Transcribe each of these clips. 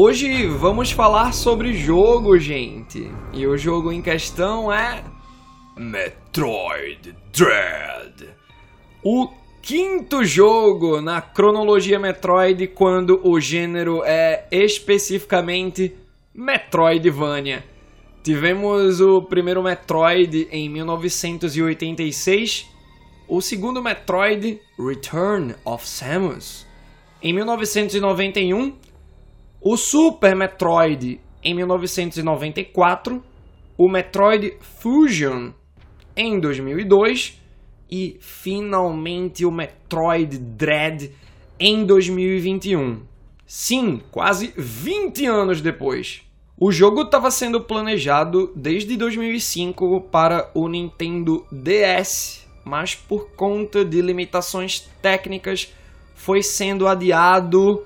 Hoje vamos falar sobre jogo, gente. E o jogo em questão é Metroid Dread. O quinto jogo na cronologia Metroid quando o gênero é especificamente Metroidvania. Tivemos o primeiro Metroid em 1986, o segundo Metroid Return of Samus em 1991, o Super Metroid em 1994, o Metroid Fusion em 2002 e finalmente o Metroid Dread em 2021. Sim, quase 20 anos depois. O jogo estava sendo planejado desde 2005 para o Nintendo DS, mas por conta de limitações técnicas foi sendo adiado.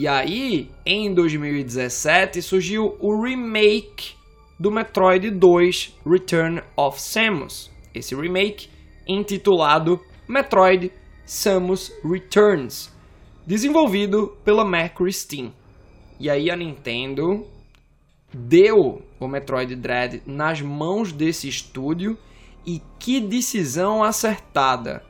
E aí, em 2017, surgiu o remake do Metroid 2 Return of Samus. Esse remake intitulado Metroid Samus Returns, desenvolvido pela Mercury Steam. E aí a Nintendo deu o Metroid Dread nas mãos desse estúdio e que decisão acertada.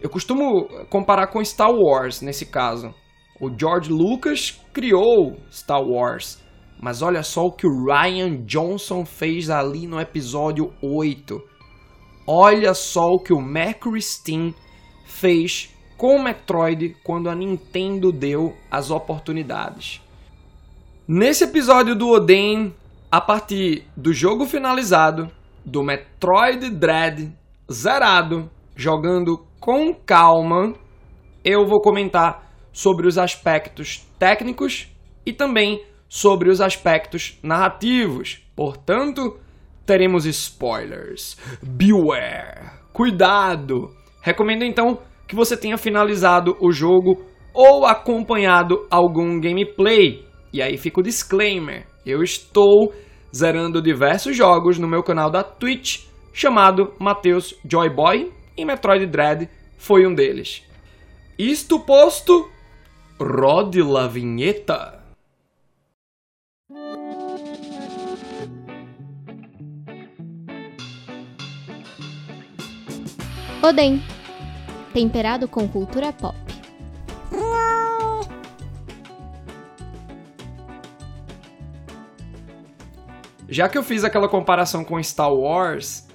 Eu costumo comparar com Star Wars nesse caso. O George Lucas criou Star Wars, mas olha só o que o Ryan Johnson fez ali no episódio 8. Olha só o que o Mercury Steam fez com o Metroid quando a Nintendo deu as oportunidades. Nesse episódio do Oden, a partir do jogo finalizado, do Metroid Dread zerado, jogando com calma, eu vou comentar sobre os aspectos técnicos e também sobre os aspectos narrativos. Portanto, teremos spoilers. Beware! Cuidado! Recomendo então que você tenha finalizado o jogo ou acompanhado algum gameplay. E aí fica o disclaimer: eu estou zerando diversos jogos no meu canal da Twitch chamado Mateus Joyboy e Metroid Dread foi um deles. Isto posto, rode la vinheta. Oden, temperado com cultura pop. Já que eu fiz aquela comparação com Star Wars,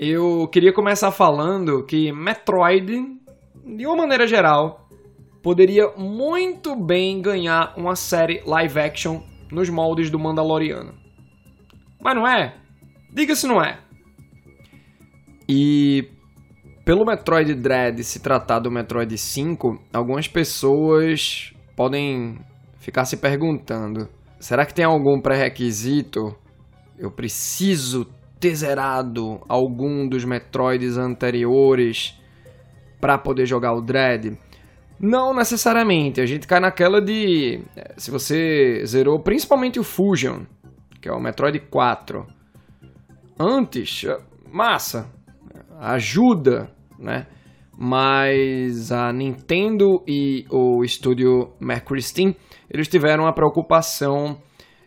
eu queria começar falando que Metroid, de uma maneira geral, poderia muito bem ganhar uma série live action nos moldes do Mandaloriano. Mas não é? Diga se não é. E pelo Metroid Dread se tratar do Metroid 5, algumas pessoas podem ficar se perguntando: será que tem algum pré-requisito? Eu preciso ter zerado algum dos Metroids anteriores para poder jogar o Dread? Não necessariamente. A gente cai naquela de. Eh, se você zerou principalmente o Fusion, que é o Metroid 4, antes, eh, massa, ajuda, né? Mas a Nintendo e o estúdio Mercury Steam, eles tiveram a preocupação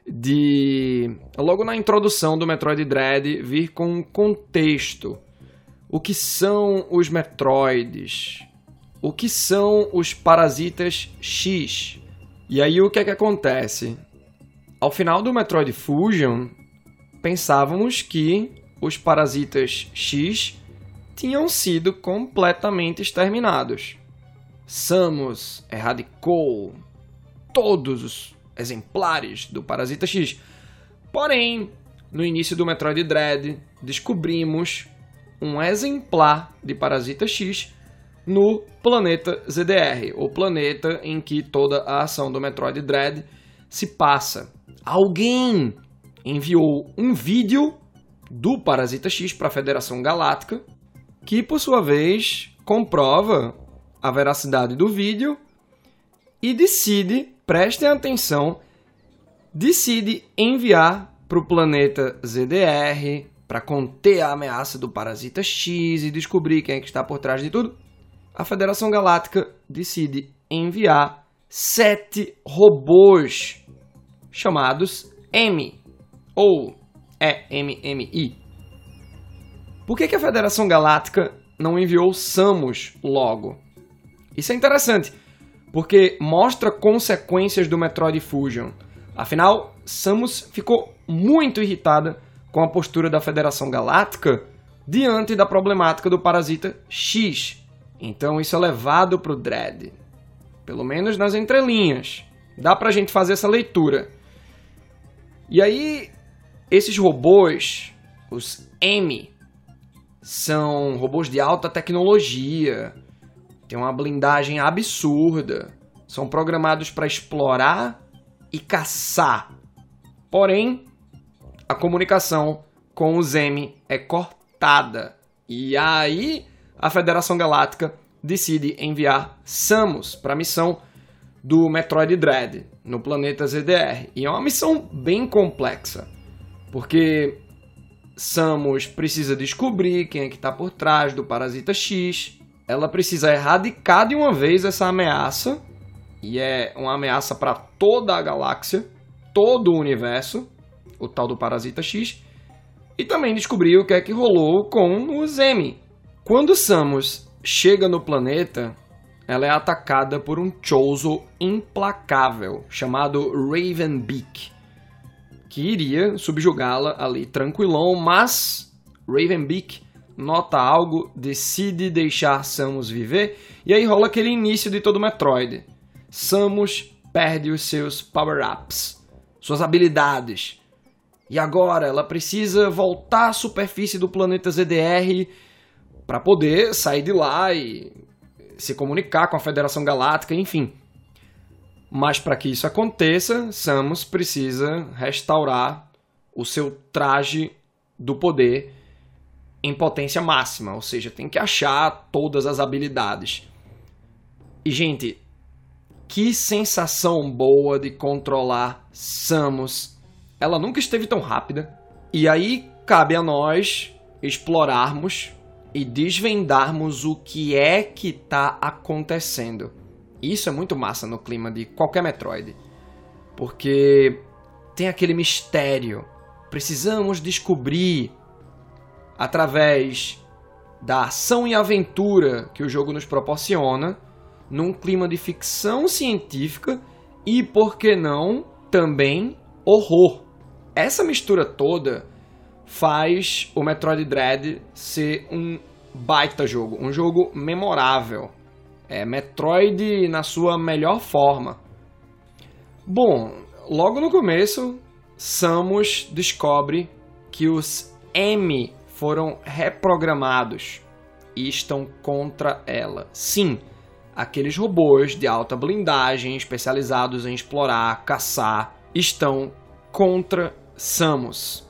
de, logo na introdução do Metroid Dread, vir com um contexto. O que são os Metroids? O que são os Parasitas X? E aí o que é que acontece? Ao final do Metroid Fusion, pensávamos que os Parasitas X tinham sido completamente exterminados. Samus erradicou todos os exemplares do Parasita X. Porém, no início do Metroid Dread, descobrimos um exemplar de Parasita X no planeta ZDR, o planeta em que toda a ação do Metroid Dread se passa. Alguém enviou um vídeo do Parasita X para a Federação Galáctica, que por sua vez comprova a veracidade do vídeo e decide prestem atenção, decide enviar para o planeta ZDR para conter a ameaça do parasita X e descobrir quem é que está por trás de tudo. A Federação Galáctica decide enviar sete robôs chamados M, ou EMMI. Por que, que a Federação Galáctica não enviou Samus logo? Isso é interessante, porque mostra consequências do Metroid Fusion. Afinal, Samus ficou muito irritada com a postura da Federação Galáctica diante da problemática do parasita X. Então isso é levado para o Dread. Pelo menos nas entrelinhas. Dá pra gente fazer essa leitura. E aí, esses robôs, os M, são robôs de alta tecnologia, têm uma blindagem absurda, são programados para explorar e caçar. Porém, a comunicação com os M é cortada. E aí, a Federação Galáctica decide enviar Samus para a missão do Metroid Dread no planeta ZDR. E é uma missão bem complexa, porque Samus precisa descobrir quem é que está por trás do Parasita X. Ela precisa erradicar de uma vez essa ameaça, e é uma ameaça para toda a galáxia, todo o universo, o tal do Parasita X. E também descobrir o que é que rolou com os M. Quando Samus chega no planeta, ela é atacada por um Chozo implacável chamado Ravenbeak, que iria subjugá-la ali tranquilão, mas Ravenbeak nota algo, decide deixar Samus viver, e aí rola aquele início de todo Metroid. Samus perde os seus power-ups, suas habilidades. E agora ela precisa voltar à superfície do planeta ZDR para poder sair de lá e se comunicar com a Federação Galáctica, enfim. Mas para que isso aconteça, Samus precisa restaurar o seu traje do poder em potência máxima, ou seja, tem que achar todas as habilidades. E gente, que sensação boa de controlar Samus. Ela nunca esteve tão rápida. E aí cabe a nós explorarmos e desvendarmos o que é que está acontecendo. Isso é muito massa no clima de qualquer Metroid, porque tem aquele mistério. Precisamos descobrir através da ação e aventura que o jogo nos proporciona, num clima de ficção científica e, por que não, também horror. Essa mistura toda faz o Metroid Dread ser um baita jogo, um jogo memorável. É Metroid na sua melhor forma. Bom, logo no começo, Samus descobre que os M foram reprogramados e estão contra ela. Sim, aqueles robôs de alta blindagem especializados em explorar, caçar, estão contra Samus.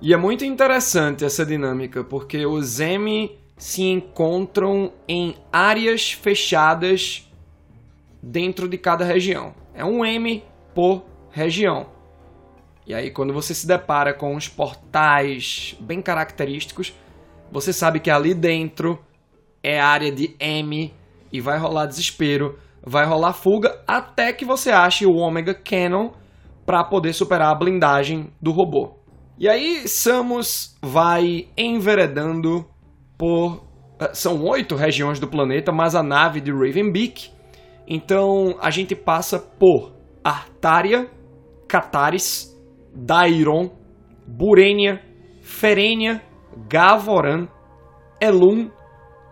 E é muito interessante essa dinâmica, porque os M se encontram em áreas fechadas dentro de cada região. É um M por região. E aí, quando você se depara com os portais bem característicos, você sabe que ali dentro é área de M e vai rolar desespero, vai rolar fuga até que você ache o Omega Cannon para poder superar a blindagem do robô. E aí Samus vai enveredando por. Eh, são oito regiões do planeta, mas a nave de Ravenbeak. Então a gente passa por Artária, Cataris, Dairon, Burenia, Ferênia, Gavoran, Elun,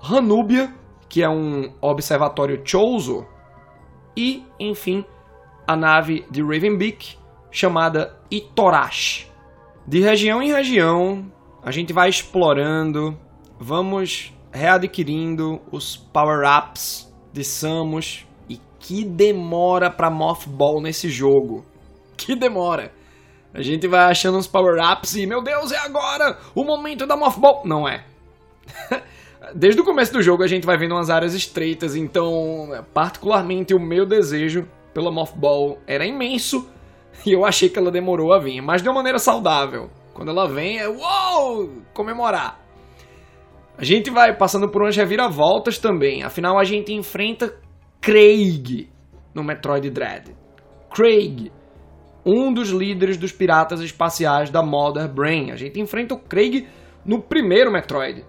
Hanúbia, que é um observatório Chozo, e, enfim, a nave de Ravenbeak chamada Itorash. De região em região, a gente vai explorando, vamos readquirindo os power-ups de Samus. E que demora pra Mothball nesse jogo. Que demora. A gente vai achando uns power-ups e, meu Deus, é agora! O momento da Mothball! Não é. Desde o começo do jogo a gente vai vendo umas áreas estreitas, então, particularmente o meu desejo pela Mothball era imenso e eu achei que ela demorou a vir, mas de uma maneira saudável. Quando ela vem, é uou! Comemorar. A gente vai passando por umas reviravoltas também. Afinal, a gente enfrenta Craig no Metroid Dread. Craig, um dos líderes dos piratas espaciais da Mother Brain. A gente enfrenta o Craig no primeiro Metroid,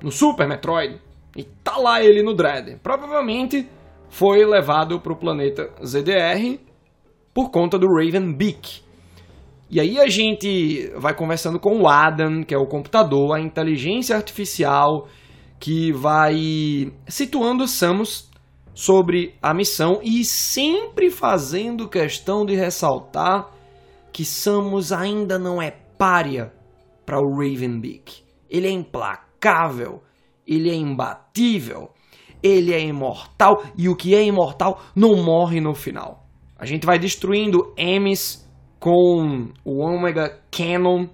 no Super Metroid, e tá lá ele no Dread. Provavelmente foi levado para o planeta ZDR por conta do Raven Beak. E aí a gente vai conversando com o Adam, que é o computador, a inteligência artificial que vai situando Samus sobre a missão e sempre fazendo questão de ressaltar que Samus ainda não é párea para o Ravenbeak. Ele é implacável, ele é imbatível, ele é imortal e o que é imortal não morre no final. A gente vai destruindo M's com o Omega Cannon.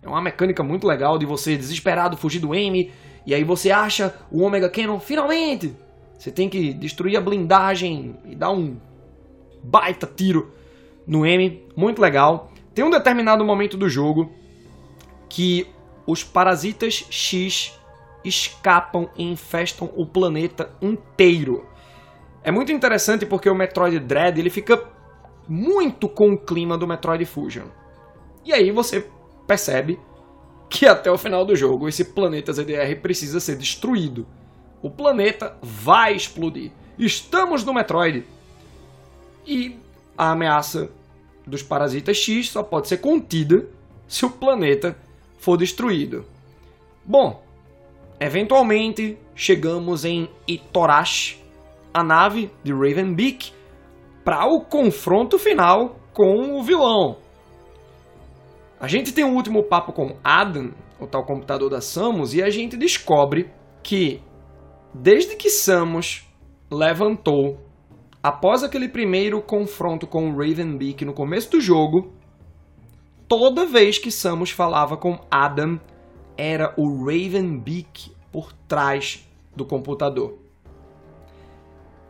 É uma mecânica muito legal de você desesperado fugir do M e aí você acha o Omega Cannon finalmente. Você tem que destruir a blindagem e dar um baita tiro no M, muito legal. Tem um determinado momento do jogo que os parasitas X escapam e infestam o planeta inteiro. É muito interessante porque o Metroid Dread ele fica muito com o clima do Metroid Fusion. E aí você percebe que até o final do jogo esse planeta ZDR precisa ser destruído. O planeta vai explodir. Estamos no Metroid. E a ameaça dos parasitas X só pode ser contida se o planeta for destruído. Bom, eventualmente chegamos em Itorash, a nave de Ravenbeak, para o confronto final com o vilão. A gente tem um último papo com Adam, o tal computador da Samus, e a gente descobre que desde que Samus levantou após aquele primeiro confronto com o Ravenbeak no começo do jogo, toda vez que Samus falava com Adam, era o Ravenbeak por trás do computador.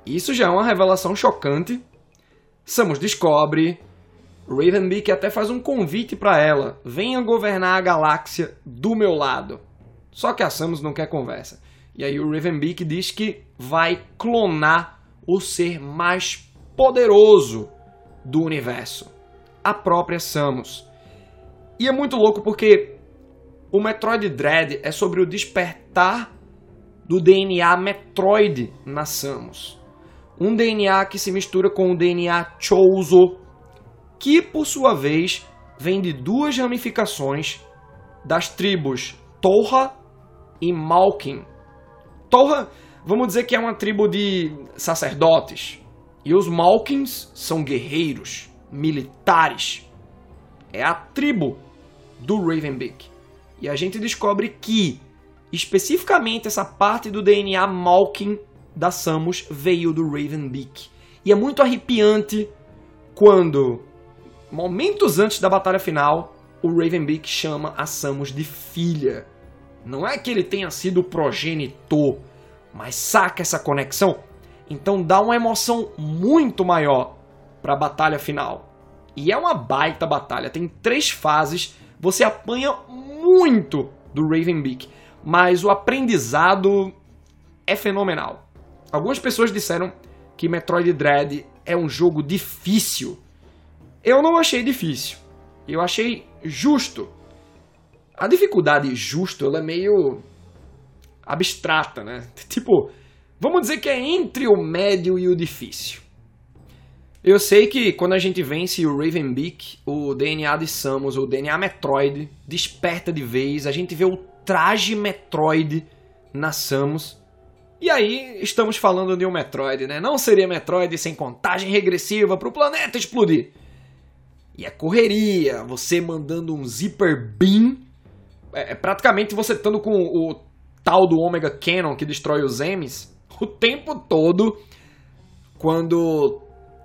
Isso já é uma revelação chocante. Samus descobre Ravenbeak até faz um convite para ela: venha governar a galáxia do meu lado. Só que a Samus não quer conversa. E aí o Ravenbeak diz que vai clonar o ser mais poderoso do universo, a própria Samus. E é muito louco porque o Metroid Dread é sobre o despertar do DNA Metroid na Samus. Um DNA que se mistura com o DNA Chozo que por sua vez vem de duas ramificações das tribos Torra e Malkin. Torra, vamos dizer que é uma tribo de sacerdotes, e os Malkins são guerreiros, militares. É a tribo do Ravenbeak. E a gente descobre que, especificamente, essa parte do DNA Malkin da Samus veio do Ravenbeak. E é muito arrepiante quando momentos antes da batalha final, o Ravenbeak chama a Samus de filha. Não é que ele tenha sido progenitor, mas saca essa conexão? Então dá uma emoção muito maior para a batalha final. E é uma baita batalha, tem três fases, você apanha muito do Ravenbeak, mas o aprendizado é fenomenal. Algumas pessoas disseram que Metroid Dread é um jogo difícil eu não achei difícil. Eu achei justo. A dificuldade justo, ela é meio abstrata, né? Tipo, vamos dizer que é entre o médio e o difícil. Eu sei que quando a gente vence o Ravenbeak, o DNA de Samus, o DNA Metroid, desperta de vez, a gente vê o traje Metroid na Samus. E aí estamos falando de um Metroid, né? Não seria Metroid sem contagem regressiva para o planeta explodir. E é correria, você mandando um zipper beam, é, é praticamente você estando com o tal do Omega Cannon que destrói os M's o tempo todo, quando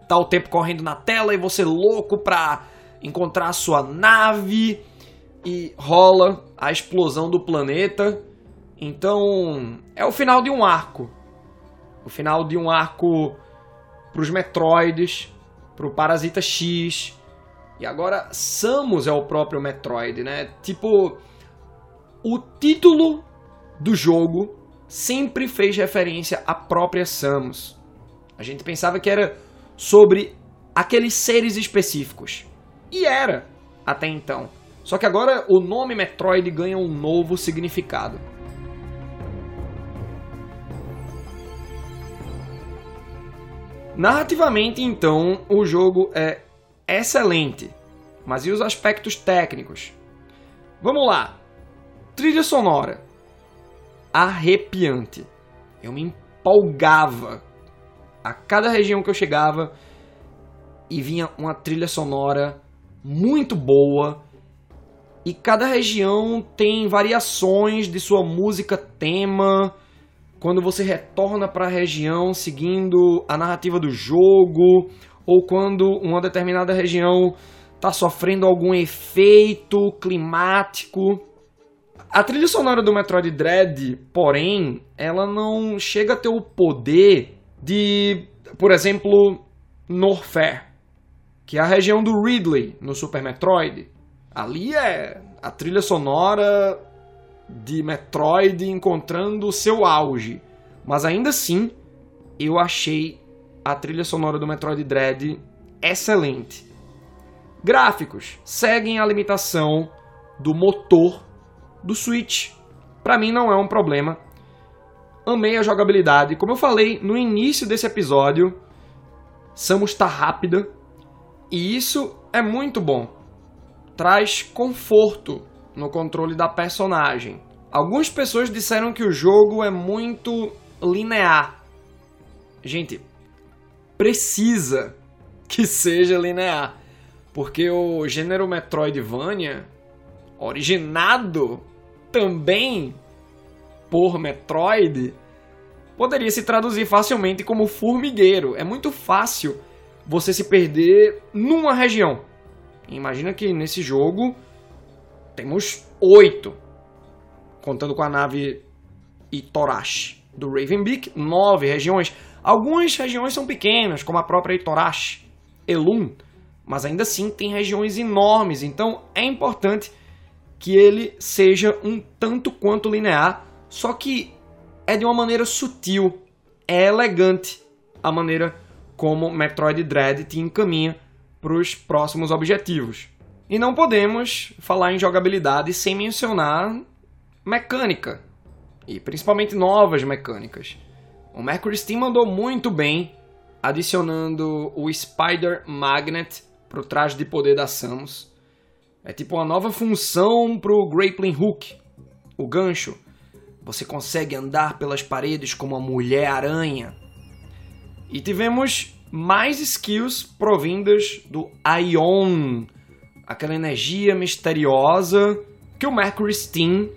tá o tempo correndo na tela e você louco pra encontrar a sua nave e rola a explosão do planeta. Então, é o final de um arco. O final de um arco pros Metroids, pro Parasita X, e agora Samus é o próprio Metroid, né? Tipo, o título do jogo sempre fez referência à própria Samus. A gente pensava que era sobre aqueles seres específicos. E era até então. Só que agora o nome Metroid ganha um novo significado. Narrativamente, então, o jogo é excelente. Mas e os aspectos técnicos? Vamos lá. Trilha sonora. Arrepiante. Eu me empolgava a cada região que eu chegava e vinha uma trilha sonora muito boa. E cada região tem variações de sua música tema. Quando você retorna para a região seguindo a narrativa do jogo, ou quando uma determinada região está sofrendo algum efeito climático. A trilha sonora do Metroid Dread, porém, ela não chega a ter o poder de, por exemplo, Norfair, que é a região do Ridley no Super Metroid. Ali é a trilha sonora de Metroid encontrando o seu auge. Mas ainda assim, eu achei a trilha sonora do Metroid Dread excelente. Gráficos seguem a limitação do motor do Switch. Para mim não é um problema. Amei a jogabilidade. Como eu falei no início desse episódio, Samus está rápida e isso é muito bom. Traz conforto no controle da personagem. Algumas pessoas disseram que o jogo é muito linear. Gente, precisa que seja linear, porque o gênero Metroidvania, originado também por Metroid, poderia se traduzir facilmente como formigueiro. É muito fácil você se perder numa região. Imagina que nesse jogo temos oito, contando com a nave Itorashi do Ravenbeak, nove regiões. Algumas regiões são pequenas, como a própria Itorashi, Elun, mas ainda assim tem regiões enormes, então é importante que ele seja um tanto quanto linear, só que é de uma maneira sutil, é elegante a maneira como Metroid Dread te encaminha para os próximos objetivos. E não podemos falar em jogabilidade sem mencionar mecânica, e principalmente novas mecânicas. O Mercury Steam mandou muito bem, adicionando o Spider Magnet para o traje de poder da Samus. É tipo uma nova função para o Grappling Hook, o gancho. Você consegue andar pelas paredes como uma Mulher-Aranha. E tivemos mais skills provindas do Ion, aquela energia misteriosa que o Mercury Steam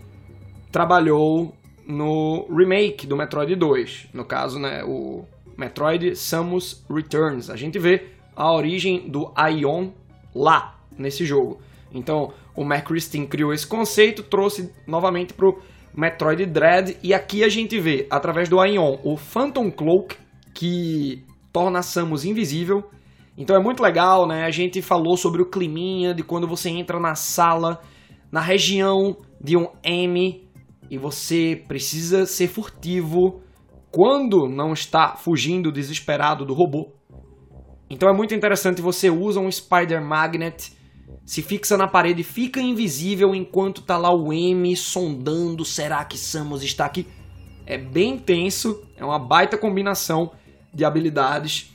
trabalhou no remake do Metroid 2. No caso, né, o Metroid Samus Returns. A gente vê a origem do Ion lá nesse jogo. Então, o Mercury Steam criou esse conceito, trouxe novamente pro Metroid Dread e aqui a gente vê através do Ion o Phantom Cloak que torna Samus invisível. Então é muito legal, né? A gente falou sobre o climinha de quando você entra na sala, na região de um M e você precisa ser furtivo quando não está fugindo desesperado do robô. Então é muito interessante você usa um Spider Magnet, se fixa na parede, fica invisível enquanto tá lá o M sondando, será que Samus está aqui? É bem tenso, é uma baita combinação de habilidades.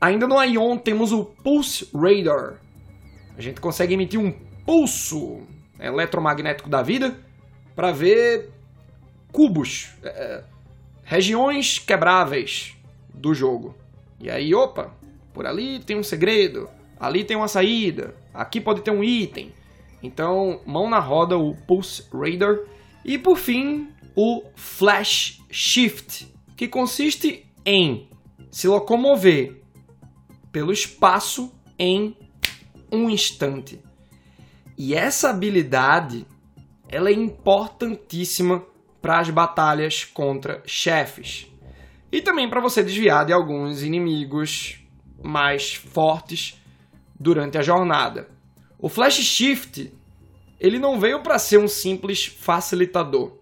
Ainda no Ion temos o Pulse Radar. A gente consegue emitir um pulso eletromagnético da vida para ver cubos, é, é, regiões quebráveis do jogo. E aí, opa, por ali tem um segredo, ali tem uma saída, aqui pode ter um item. Então, mão na roda o Pulse Radar e por fim o Flash Shift, que consiste em se locomover pelo espaço em um instante. E essa habilidade ela é importantíssima para as batalhas contra chefes. E também para você desviar de alguns inimigos mais fortes durante a jornada. O Flash Shift, ele não veio para ser um simples facilitador.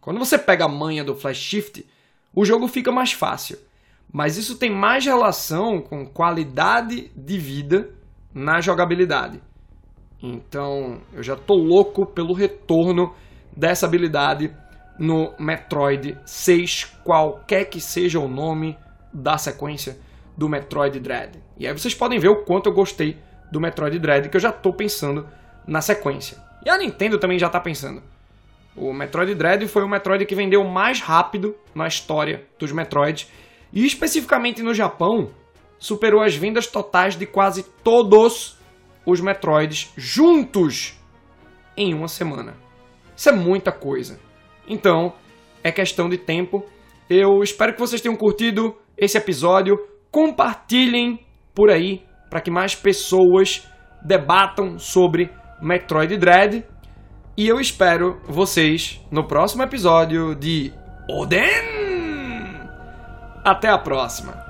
Quando você pega a manha do Flash Shift, o jogo fica mais fácil. Mas isso tem mais relação com qualidade de vida na jogabilidade. Então, eu já tô louco pelo retorno dessa habilidade no Metroid 6, qualquer que seja o nome da sequência do Metroid Dread. E aí vocês podem ver o quanto eu gostei do Metroid Dread, que eu já tô pensando na sequência. E a Nintendo também já tá pensando. O Metroid Dread foi o Metroid que vendeu mais rápido na história dos Metroids, e especificamente no Japão, superou as vendas totais de quase todos os Metroids juntos em uma semana. Isso é muita coisa. Então, é questão de tempo. Eu espero que vocês tenham curtido esse episódio. Compartilhem por aí para que mais pessoas debatam sobre Metroid Dread. E eu espero vocês no próximo episódio de Oden! Até a próxima!